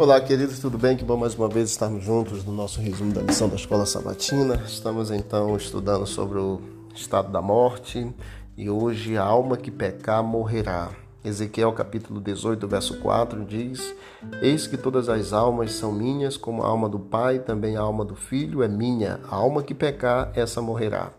Olá, queridos, tudo bem? Que bom mais uma vez estarmos juntos no nosso resumo da lição da Escola Sabatina. Estamos então estudando sobre o estado da morte e hoje a alma que pecar morrerá. Ezequiel capítulo 18, verso 4 diz: Eis que todas as almas são minhas, como a alma do Pai, também a alma do Filho é minha. A alma que pecar, essa morrerá.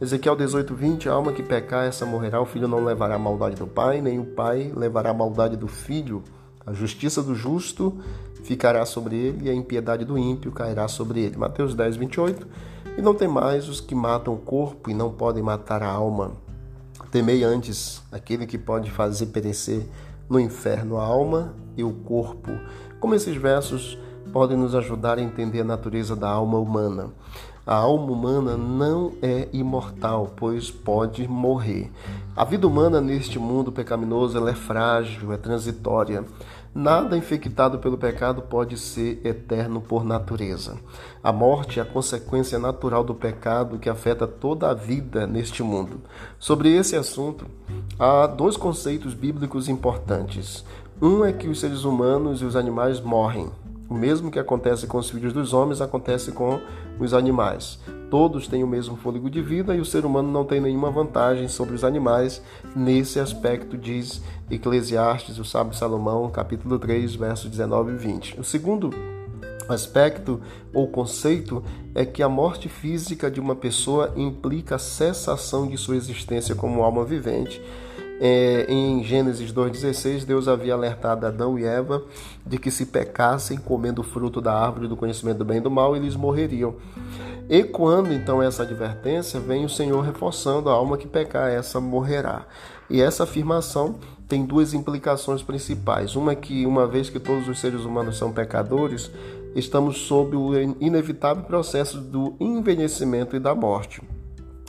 Ezequiel 18, 20: A alma que pecar, essa morrerá. O filho não levará a maldade do pai, nem o pai levará a maldade do filho. A justiça do justo ficará sobre ele e a impiedade do ímpio cairá sobre ele. Mateus 10, 28. E não tem mais os que matam o corpo e não podem matar a alma. Temei antes aquele que pode fazer perecer no inferno a alma e o corpo. Como esses versos podem nos ajudar a entender a natureza da alma humana. A alma humana não é imortal, pois pode morrer. A vida humana neste mundo pecaminoso é frágil, é transitória. Nada infectado pelo pecado pode ser eterno por natureza. A morte é a consequência natural do pecado que afeta toda a vida neste mundo. Sobre esse assunto, há dois conceitos bíblicos importantes. Um é que os seres humanos e os animais morrem. O mesmo que acontece com os filhos dos homens acontece com os animais. Todos têm o mesmo fôlego de vida e o ser humano não tem nenhuma vantagem sobre os animais nesse aspecto, diz Eclesiastes, o sábio Salomão, capítulo 3, versos 19 e 20. O segundo aspecto ou conceito é que a morte física de uma pessoa implica a cessação de sua existência como alma vivente é, em Gênesis 2,16, Deus havia alertado Adão e Eva de que se pecassem comendo o fruto da árvore do conhecimento do bem e do mal, eles morreriam. E quando então essa advertência, vem o Senhor reforçando a alma que pecar, essa morrerá. E essa afirmação tem duas implicações principais. Uma é que, uma vez que todos os seres humanos são pecadores, estamos sob o inevitável processo do envelhecimento e da morte.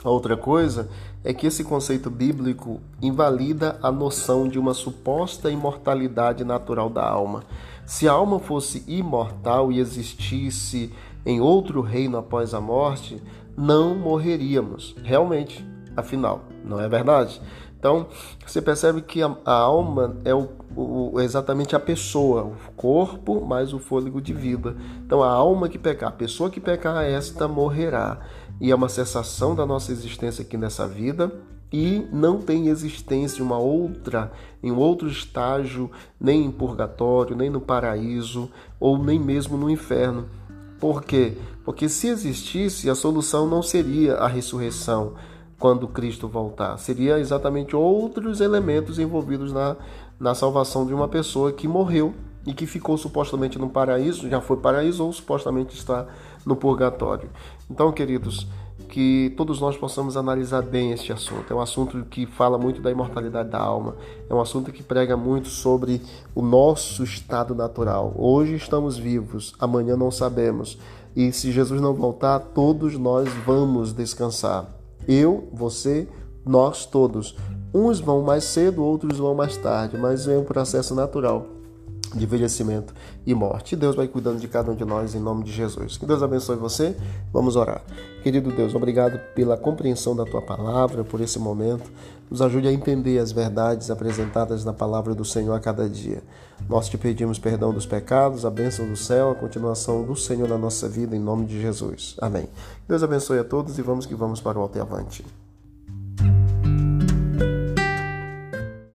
A outra coisa é que esse conceito bíblico invalida a noção de uma suposta imortalidade natural da alma. Se a alma fosse imortal e existisse em outro reino após a morte, não morreríamos, realmente, afinal, não é verdade? Então, você percebe que a, a alma é o, o, exatamente a pessoa, o corpo mais o fôlego de vida. Então, a alma que pecar, a pessoa que pecar, esta morrerá. E é uma cessação da nossa existência aqui nessa vida e não tem existência uma outra em outro estágio, nem em purgatório, nem no paraíso ou nem mesmo no inferno. Por quê? Porque se existisse, a solução não seria a ressurreição quando Cristo voltar. Seria exatamente outros elementos envolvidos na, na salvação de uma pessoa que morreu e que ficou supostamente no paraíso, já foi paraíso ou supostamente está no purgatório. Então, queridos, que todos nós possamos analisar bem este assunto. É um assunto que fala muito da imortalidade da alma, é um assunto que prega muito sobre o nosso estado natural. Hoje estamos vivos, amanhã não sabemos. E se Jesus não voltar, todos nós vamos descansar. Eu, você, nós todos. Uns vão mais cedo, outros vão mais tarde, mas é um processo natural de envelhecimento e morte. Deus vai cuidando de cada um de nós em nome de Jesus. Que Deus abençoe você. Vamos orar. Querido Deus, obrigado pela compreensão da tua palavra, por esse momento. Nos ajude a entender as verdades apresentadas na palavra do Senhor a cada dia. Nós te pedimos perdão dos pecados, a bênção do céu, a continuação do Senhor na nossa vida, em nome de Jesus. Amém. Deus abençoe a todos e vamos que vamos para o alto e avante.